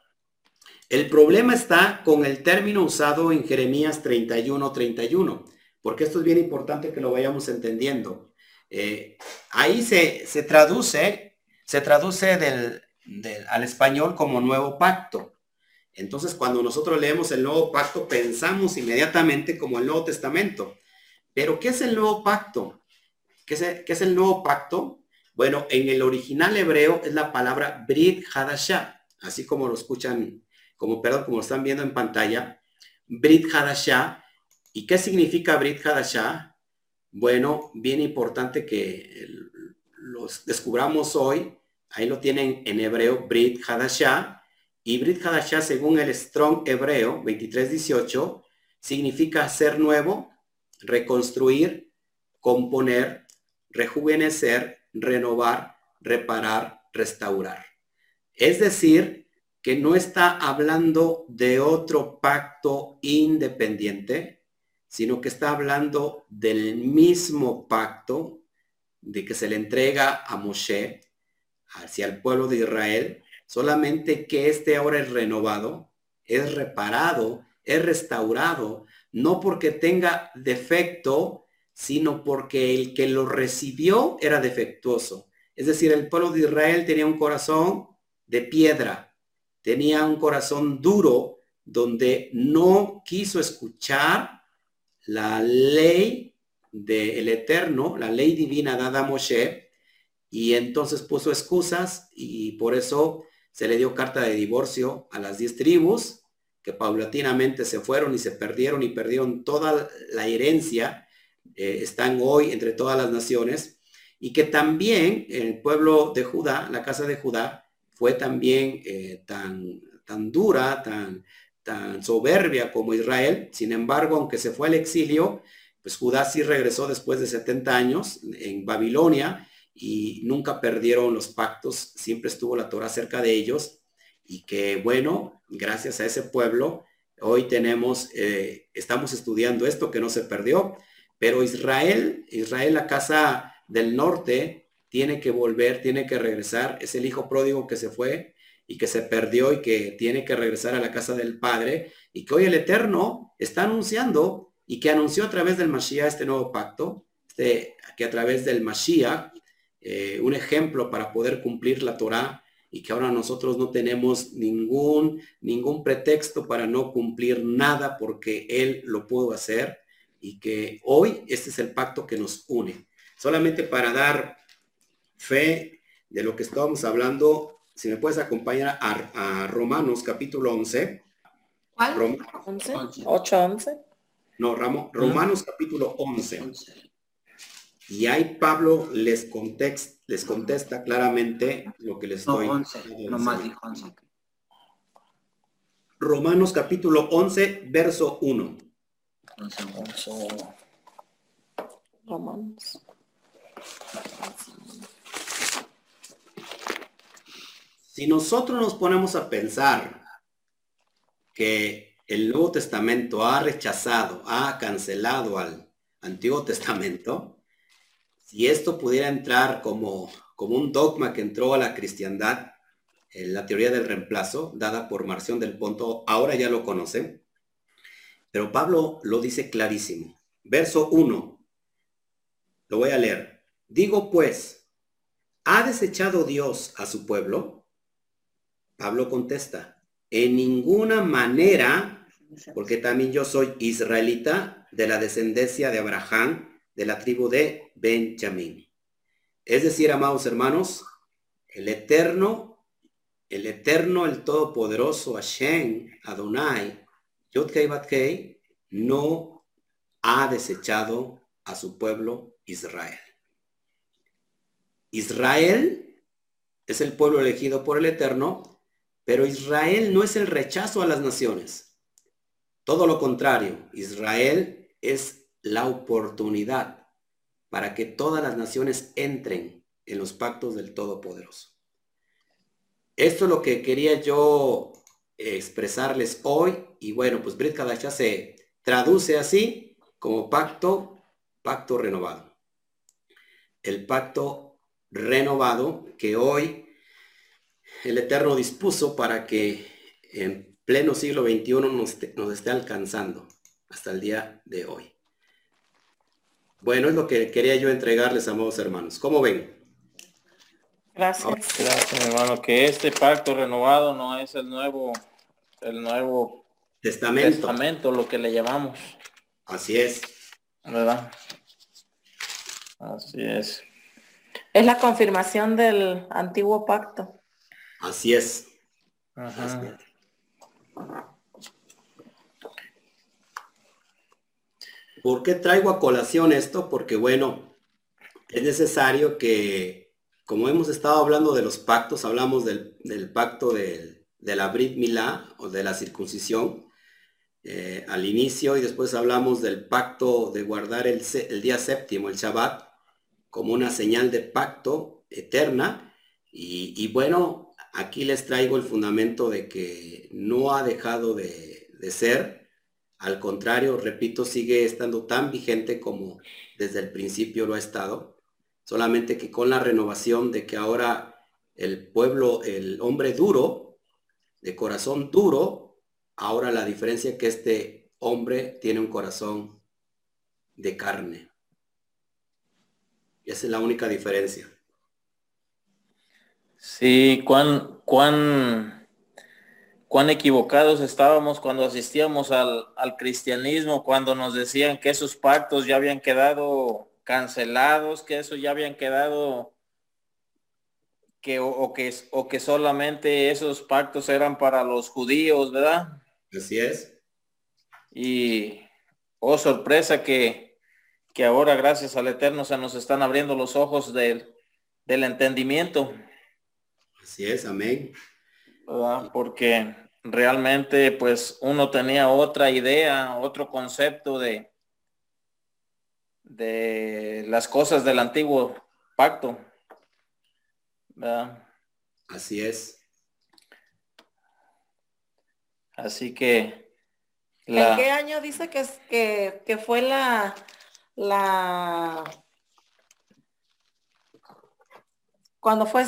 el problema está con el término usado en Jeremías 31, 31, porque esto es bien importante que lo vayamos entendiendo. Eh, ahí se, se traduce, se traduce del, al español como nuevo pacto. Entonces, cuando nosotros leemos el nuevo pacto, pensamos inmediatamente como el Nuevo Testamento. Pero, ¿qué es el nuevo pacto? ¿Qué es el, nuevo pacto? Bueno, en el original hebreo es la palabra Brit Hadashah, así como lo escuchan, como, perdón, como lo están viendo en pantalla. Brit Hadashah. ¿Y qué significa Brit Hadashah? Bueno, bien importante que los descubramos hoy Ahí lo tienen en hebreo Brit Hadashah. Y Brit Hadashah, según el Strong hebreo 2318, significa ser nuevo, reconstruir, componer, rejuvenecer, renovar, reparar, restaurar. Es decir, que no está hablando de otro pacto independiente, sino que está hablando del mismo pacto de que se le entrega a Moshe hacia el pueblo de Israel, solamente que este ahora es renovado, es reparado, es restaurado, no porque tenga defecto, sino porque el que lo recibió era defectuoso. Es decir, el pueblo de Israel tenía un corazón de piedra, tenía un corazón duro donde no quiso escuchar la ley del Eterno, la ley divina dada a Moshe, y entonces puso excusas y por eso se le dio carta de divorcio a las diez tribus que paulatinamente se fueron y se perdieron y perdieron toda la herencia, eh, están hoy entre todas las naciones, y que también el pueblo de Judá, la casa de Judá, fue también eh, tan, tan dura, tan, tan soberbia como Israel. Sin embargo, aunque se fue al exilio, pues Judá sí regresó después de 70 años en Babilonia y nunca perdieron los pactos, siempre estuvo la Torah cerca de ellos y que bueno, gracias a ese pueblo, hoy tenemos, eh, estamos estudiando esto que no se perdió, pero Israel, Israel, la casa del norte, tiene que volver, tiene que regresar, es el hijo pródigo que se fue y que se perdió y que tiene que regresar a la casa del Padre y que hoy el Eterno está anunciando y que anunció a través del Mashiach este nuevo pacto, este, que a través del Mashiach, eh, un ejemplo para poder cumplir la Torah y que ahora nosotros no tenemos ningún, ningún pretexto para no cumplir nada porque Él lo pudo hacer y que hoy este es el pacto que nos une. Solamente para dar fe de lo que estábamos hablando, si me puedes acompañar a, Romanos capítulo 11. ¿Cuál? 11. 8, 11. No, Romanos capítulo 11. Y ahí Pablo les, les contesta claramente lo que les estoy no, Romanos capítulo 11, verso 1. Romanos. Si nosotros nos ponemos a pensar que el Nuevo Testamento ha rechazado, ha cancelado al Antiguo Testamento, si esto pudiera entrar como, como un dogma que entró a la cristiandad, en la teoría del reemplazo, dada por Marción del Ponto, ahora ya lo conocen, pero Pablo lo dice clarísimo. Verso 1, lo voy a leer. Digo pues, ¿ha desechado Dios a su pueblo? Pablo contesta, en ninguna manera, porque también yo soy israelita de la descendencia de Abraham, de la tribu de Benjamín. Es decir, amados hermanos, el eterno, el eterno, el todopoderoso Hashem, Adonai, Yudkei no ha desechado a su pueblo Israel. Israel es el pueblo elegido por el Eterno, pero Israel no es el rechazo a las naciones. Todo lo contrario, Israel es la oportunidad para que todas las naciones entren en los pactos del Todopoderoso. Esto es lo que quería yo expresarles hoy y bueno, pues Brit Kadasha se traduce así como pacto, pacto renovado. El pacto renovado que hoy el Eterno dispuso para que en pleno siglo XXI nos, nos esté alcanzando hasta el día de hoy. Bueno, es lo que quería yo entregarles, amados hermanos. ¿Cómo ven? Gracias. Gracias, hermano. Que este pacto renovado no es el nuevo, el nuevo testamento. testamento, lo que le llamamos. Así es. ¿Verdad? Así es. Es la confirmación del antiguo pacto. Así es. Así es. ¿Por qué traigo a colación esto? Porque bueno, es necesario que, como hemos estado hablando de los pactos, hablamos del, pacto de, la Brit Milá o de la circuncisión eh, al inicio y después hablamos del pacto de guardar el, día séptimo, el Shabbat, como una señal de pacto eterna. Y, bueno, aquí les traigo el fundamento de que no ha dejado de, de ser al contrario, repito, sigue estando tan vigente como desde el principio lo ha estado, solamente que con la renovación de que ahora el pueblo, el hombre duro, de corazón duro, ahora la diferencia es que este hombre tiene un corazón de carne. Esa es la única diferencia. Sí, cuán, cuán cuán equivocados estábamos cuando asistíamos al, cristianismo, cuando nos decían que esos pactos ya habían quedado cancelados, que eso ya habían quedado, que, o, que, o que solamente esos pactos eran para los judíos, ¿verdad? Así es. Y, oh sorpresa que, que ahora gracias al Eterno se nos están abriendo los ojos del, del entendimiento. Así es, amén. Porque realmente pues uno tenía otra idea, otro concepto de, de las cosas del antiguo pacto. Así es. Así que... ¿En qué año dice que, que, que fue la, la... Cuando fue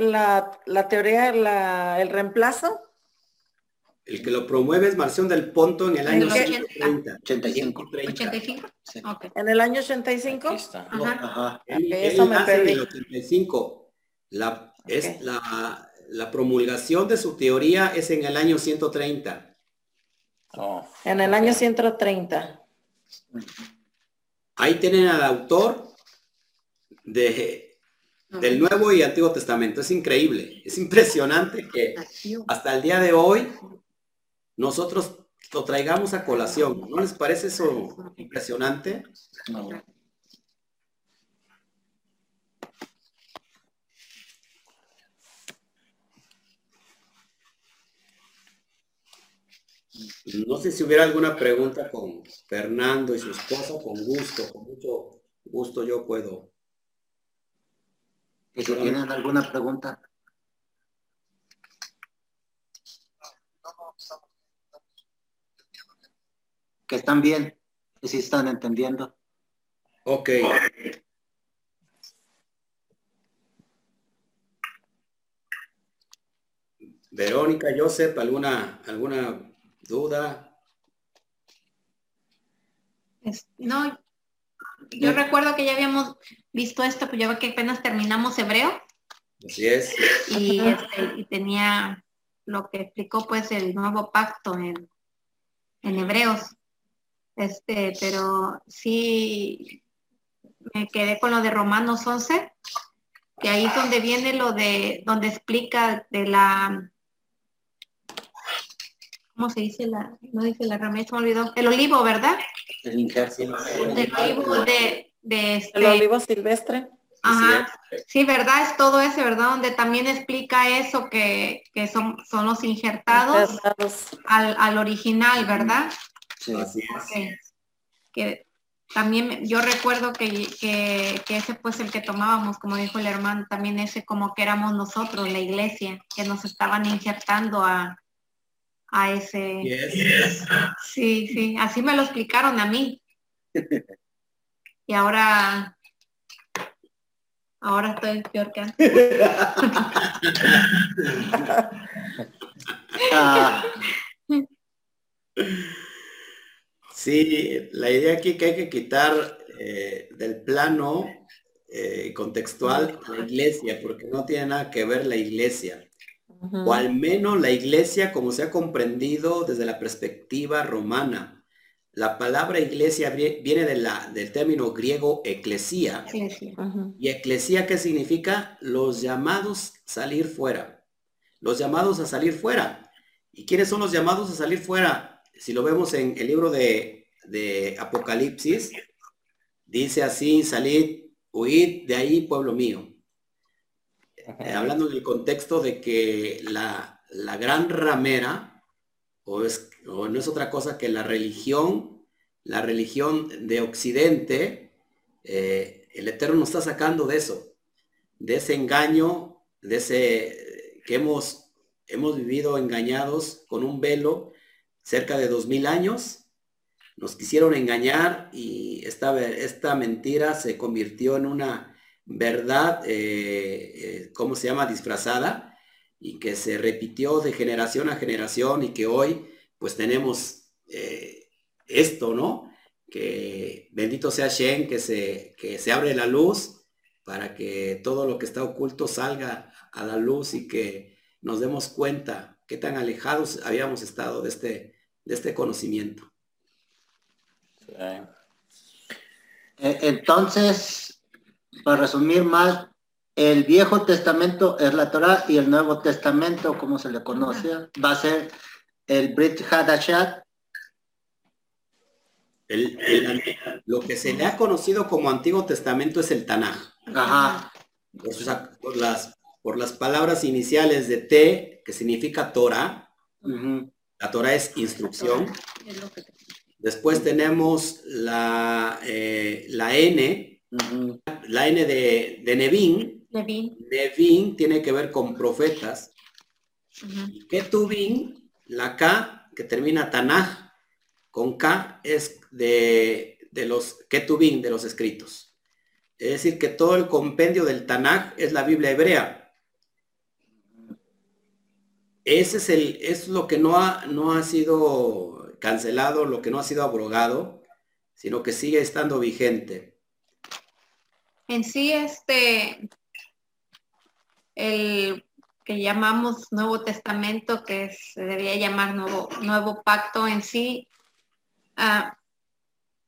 la, la teoría, la, el reemplazo? El que lo promueve es Marción del Ponto en el año 80. 85. 85. En el año 85. Ajá. Ajá. Eso me perdí. En el 85. La, es la, la, promulgación de su teoría es en el año 130. Oh. En el año 130. Ahí tienen al autor de, del Nuevo y Antiguo Testamento. Es increíble, es impresionante que hasta el día de hoy nosotros lo traigamos a colación. ¿No les parece eso impresionante? No. No sé si hubiera alguna pregunta con Fernando y su esposa, con gusto, con mucho gusto yo puedo. Si tienen alguna pregunta. que están bien, que sí están entendiendo. Ok. Verónica, Joseph, ¿alguna, alguna duda? no, yo recuerdo que ya habíamos visto esto, pues ya que apenas terminamos hebreo. Así es. Y, este, y tenía lo que explicó pues el nuevo pacto en, en hebreos. Este, pero sí me quedé con lo de Romanos 11, que ahí es donde viene lo de, donde explica de la, ¿cómo se dice la, no dice la ramera, me olvidó, el olivo, ¿verdad? El olivo de, de este, el olivo silvestre. Ajá, sí, ¿verdad? Es todo ese, ¿verdad? Donde también explica eso que, que son, son los injertados, Al, al, original, ¿verdad? Que también yo recuerdo que, que, ese pues el que tomábamos, como dijo el hermano, también ese como que éramos nosotros, la iglesia, que nos estaban injertando a, a ese. Sí, sí, así me lo explicaron a mí. Y ahora, ahora estoy peor que antes. Ah. Sí, la idea aquí que hay que quitar eh, del plano eh, contextual la iglesia, porque no tiene nada que ver la iglesia. O al menos la iglesia como se ha comprendido desde la perspectiva romana. La palabra iglesia viene de la, del término griego eclesía. Y eclesía, ¿qué significa? Los llamados a salir fuera. Los llamados a salir fuera. ¿Y quiénes son los llamados a salir fuera? si lo vemos en el libro de, Apocalipsis, dice así, salid, huid de ahí, pueblo mío. Eh, hablando en el contexto de que la, gran ramera, o, es, o no es otra cosa que la religión, la religión de Occidente, eh, el Eterno nos está sacando de eso, de ese engaño, de ese que hemos, hemos vivido engañados con un velo cerca de dos mil años. Nos quisieron engañar y esta, esta mentira se convirtió en una verdad, eh, eh, ¿cómo se llama?, disfrazada y que se repitió de generación a generación y que hoy pues tenemos eh, esto, ¿no? Que bendito sea Shen, que se, que se abre la luz para que todo lo que está oculto salga a la luz y que nos demos cuenta qué tan alejados habíamos estado de este, de este conocimiento. Eh, entonces, para resumir más, el Viejo Testamento es la Torah y el Nuevo Testamento, como se le conoce, va a ser el Brit Hadashat, El- el- lo que se le ha conocido como Antiguo Testamento es el Tanaj. ajá, Por, sus- por las, por las palabras iniciales de T, que significa Torah. La Torah es instrucción. Es lo que te- Después tenemos la, eh, la N, la N de, de Nevin. Levín. Nevin tiene que ver con profetas. Ujú. Y Ketuvin, la K que termina Tanaj, con K es de, de los Ketuvin, de los escritos. Es decir, que todo el compendio del Tanaj es la Biblia hebrea. Ese es, el, es lo que no ha, no ha sido cancelado, lo que no ha sido abrogado, sino que sigue estando vigente. En sí, este, el que llamamos Nuevo Testamento, que se debería llamar Nuevo, Nuevo Pacto en sí, ah,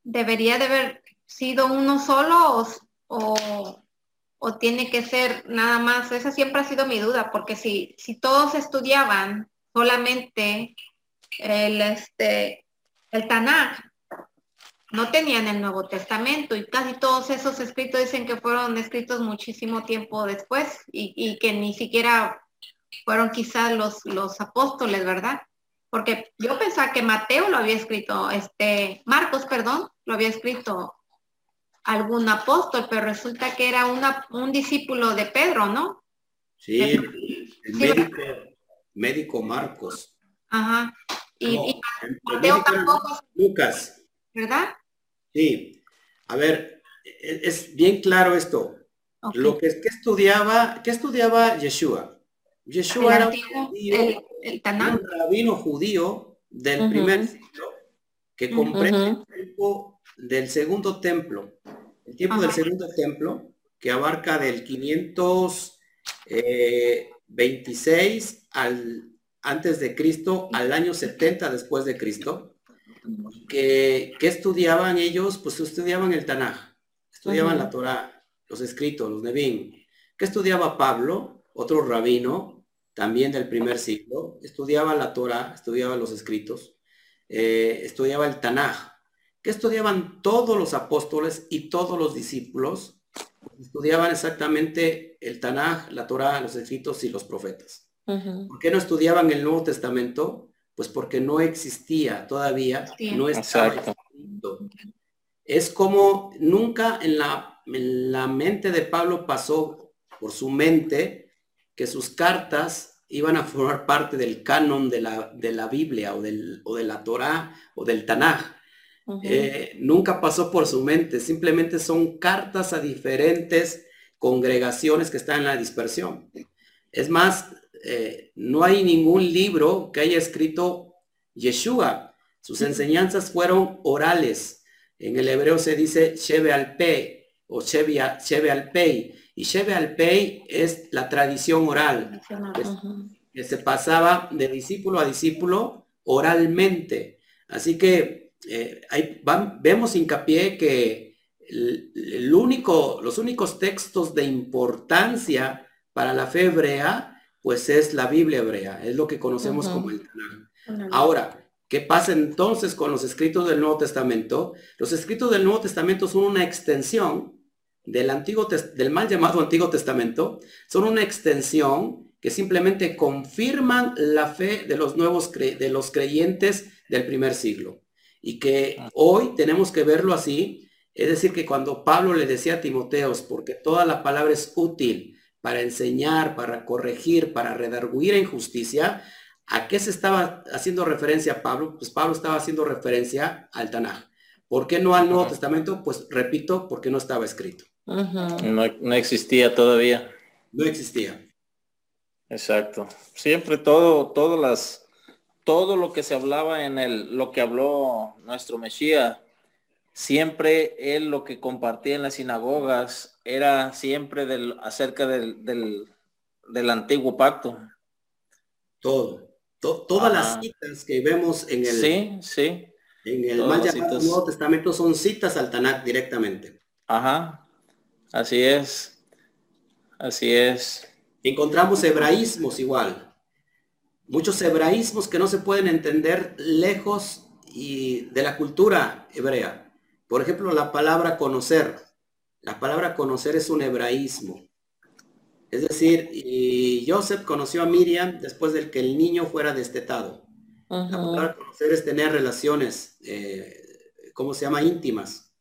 debería de haber sido uno solo o, o, tiene que ser nada más. Esa siempre ha sido mi duda, porque si, si todos estudiaban solamente el, este, el Tanakh, no tenían el Nuevo Testamento y casi todos esos escritos dicen que fueron escritos muchísimo tiempo después y, y que ni siquiera fueron quizás los, los apóstoles, ¿verdad? Porque yo pensaba que Mateo lo había escrito, este, Marcos, perdón, lo había escrito algún apóstol, pero resulta que era una, un discípulo de Pedro, ¿no? Sí, el Sí, médico, médico Marcos. Ajá. Y, No, y el Mateo médico tampoco, Lucas. ¿Verdad? Sí, a ver, e- es bien claro esto. Lo que, que estudiaba, ¿qué estudiaba Yeshua? El Yeshua era un, antiguo, judío, el, el un rabino judío del primer siglo que comprende el tiempo del segundo templo. El tiempo del segundo templo que abarca del 526 al antes de Cristo al año 70 después de Cristo. Que, que estudiaban ellos? Pues estudiaban el Tanaj, estudiaban la Torah, los escritos, los Nevim. ¿Qué estudiaba Pablo? Otro rabino, también del primer siglo, estudiaba la Torah, estudiaba los escritos, eh, estudiaba el Tanaj. ¿Qué estudiaban todos los apóstoles y todos los discípulos? Estudiaban exactamente el Tanaj, la Torah, los escritos y los profetas. Ujú. ¿Por qué no estudiaban el Nuevo Testamento? Pues porque no existía todavía, Sí. no estaba Exacto. escrito. Es como nunca en la, en la mente de Pablo pasó por su mente que sus cartas iban a formar parte del canon de la, de la Biblia o, del, o de la Torá o del Tanaj. Eh, nunca pasó por su mente, simplemente son cartas a diferentes congregaciones que están en la dispersión. Es más, eh, no hay ningún libro que haya escrito Yeshua. Sus enseñanzas fueron orales. En el hebreo se dice Shebe al Pei o Shebe al Pei. Y Shebe al Pei es la tradición oral que se pasaba de discípulo a discípulo oralmente. Así que eh, ahí van- vemos hincapié que el, el único, los únicos textos de importancia para la fe hebrea, pues es la Biblia hebrea, es lo que conocemos como el Tanaj. Ahora, ¿qué pasa entonces con los escritos del Nuevo Testamento? Los escritos del Nuevo Testamento son una extensión del antiguo del mal llamado Antiguo Testamento, son una extensión que simplemente confirman la fe de los nuevos cre- de los creyentes del primer siglo y que hoy tenemos que verlo así, es decir, que cuando Pablo le decía a Timoteos, porque toda la palabra es útil para enseñar, para corregir, para redarguir en justicia, ¿a qué se estaba haciendo referencia Pablo? Pues Pablo estaba haciendo referencia al Tanaj. ¿Por qué no al Nuevo. Testamento? Pues repito, porque no estaba escrito. No, no existía todavía. No existía. Exacto. Siempre todo, todas las, todo lo que se hablaba en el, lo que habló nuestro Mesías, siempre él lo que compartía en las sinagogas era siempre del, acerca del, del, del antiguo pacto. Todo. To- todas las citas que vemos en el, Sí, sí. en el mal llamado. Nuevo Testamento son citas al Tanakh directamente. Ajá. Así es. Así es. Encontramos hebraísmos igual. muchos hebraísmos que no se pueden entender lejos y de la cultura hebrea. Por ejemplo, la palabra conocer. La palabra conocer es un hebraísmo. Es decir, y Joseph conoció a Miriam después de que el niño fuera destetado. La palabra conocer es tener relaciones, eh, ¿cómo se llama? íntimas.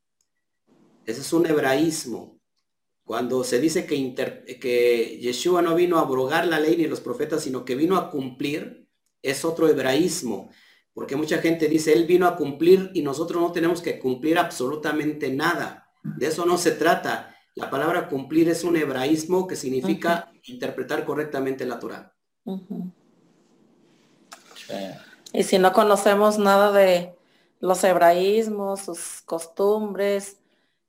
Ese es un hebraísmo. Cuando se dice que, que Yeshua no vino a abrogar la ley ni los profetas, sino que vino a cumplir, es otro hebraísmo. Porque mucha gente dice, Él vino a cumplir y nosotros no tenemos que cumplir absolutamente nada. De eso no se trata. La palabra cumplir es un hebraísmo que significa interpretar correctamente la Torah. Y si no conocemos nada de los hebraísmos, sus costumbres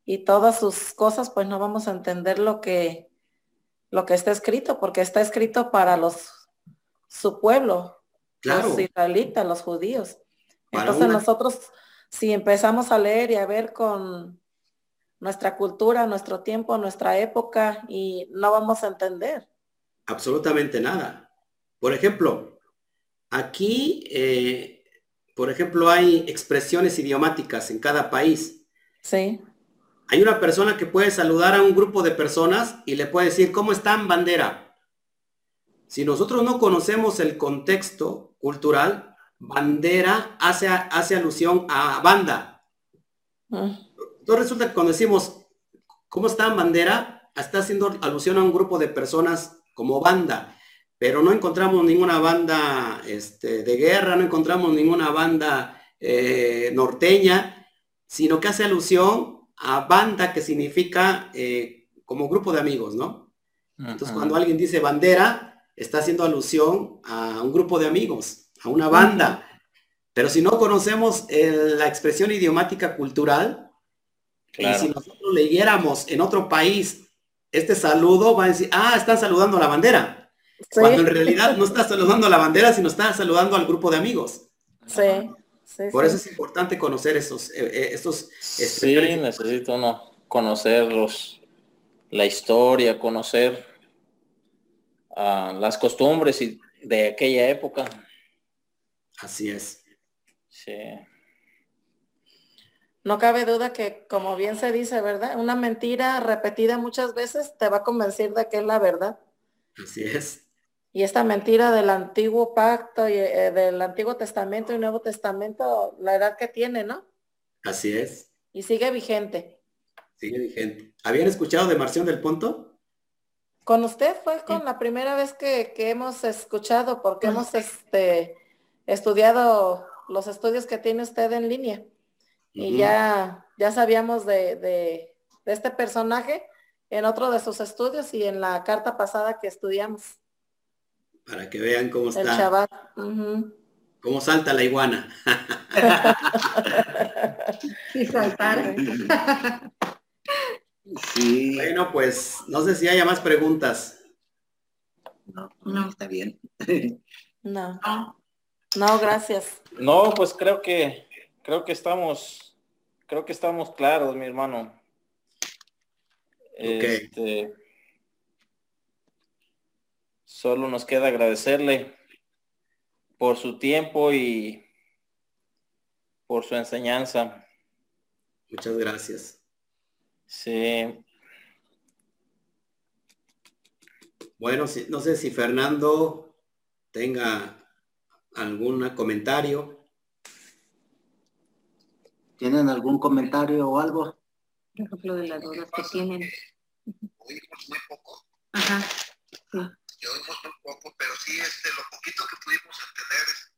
y todas sus cosas, pues no vamos a entender lo que lo que está escrito, porque está escrito para los su pueblo, los israelitas, los judíos. Entonces nosotros, si empezamos a leer y a ver con nuestra cultura, nuestro tiempo, nuestra época y no vamos a entender. Absolutamente nada. Por ejemplo, aquí, eh, por ejemplo, hay expresiones idiomáticas en cada país. Sí. Hay una persona que puede saludar a un grupo de personas y le puede decir, ¿cómo están, bandera? Si nosotros no conocemos el contexto cultural, bandera hace, hace alusión a banda. Mm. Entonces resulta que cuando decimos, ¿cómo está bandera? Está haciendo alusión a un grupo de personas como banda, pero no encontramos ninguna banda este, de guerra, no encontramos ninguna banda eh, norteña, sino que hace alusión a banda que significa eh, como grupo de amigos, ¿no? Entonces cuando alguien dice bandera, está haciendo alusión a un grupo de amigos, a una banda. Pero si no conocemos la expresión idiomática cultural, y si nosotros leyéramos en otro país este saludo, va a decir, ah, están saludando a la bandera. Cuando en realidad no está saludando a la bandera, sino está saludando al grupo de amigos. Sí. Por eso es importante conocer esos, eh, eh, estos... Sí, necesito no conocerlos, la historia, conocer las costumbres y de aquella época. Así es. Sí. No cabe duda que, como bien se dice, ¿verdad? Una mentira repetida muchas veces te va a convencer de que es la verdad. Así es. Y esta mentira del antiguo pacto y eh, del Antiguo Testamento y Nuevo Testamento, la edad que tiene, ¿no? Así es. Y sigue vigente. Sigue vigente. ¿Habían escuchado de Marción del Punto? Con usted fue con la primera vez que, hemos escuchado, porque hemos este, estudiado los estudios que tiene usted en línea y ya, ya sabíamos de, este personaje en otro de sus estudios y en la carta pasada que estudiamos. Para que vean cómo está. El chaval. Cómo salta la iguana. *laughs* *laughs* y saltar. *laughs* sí. Bueno, pues no sé si haya más preguntas. No, no, está bien. *laughs* no. No, gracias. No, pues creo que creo que estamos creo que estamos claros, mi hermano. Este, solo nos queda agradecerle por su tiempo y por su enseñanza. Muchas gracias. Sí. Bueno, no sé si Fernando tenga algún comentario. ¿Tienen algún comentario o algo? Por ejemplo, de las dudas que tienen. Oímos muy poco. Ajá. Sí. Yo oímos muy poco, pero sí, este, lo poquito que pudimos entender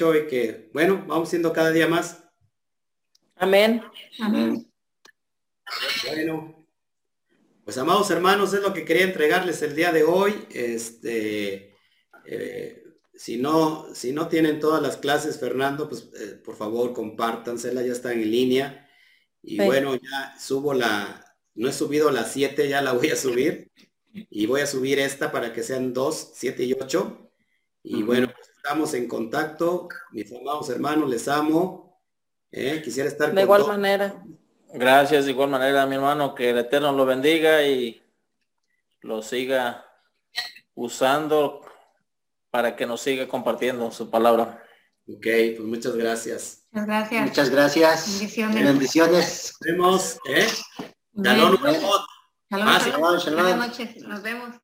y que, bueno, vamos siendo cada día más. Amén. Amén. Bueno, pues amados hermanos, es lo que quería entregarles el día de hoy. Este, eh, si no, si no tienen todas las clases, Fernando, pues eh, por favor compártansela, ya están en línea. Y Sí. bueno, ya subo la, no he subido las 7, ya la voy a subir. Y voy a subir esta para que sean dos, 7 y 8. Y bueno, pues estamos en contacto. Mis amados hermanos, les amo. ¿eh? Quisiera estar De con igual todos. manera. Gracias de igual manera, mi hermano, que el Eterno lo bendiga y lo siga usando para que nos siga compartiendo su palabra. Ok, pues muchas gracias. Muchas gracias. Muchas gracias. Bendiciones. Bendiciones. Nos vemos, ¿eh? Shalom, Ah, shalom. shalom, shalom. Buenas noches. Nos vemos.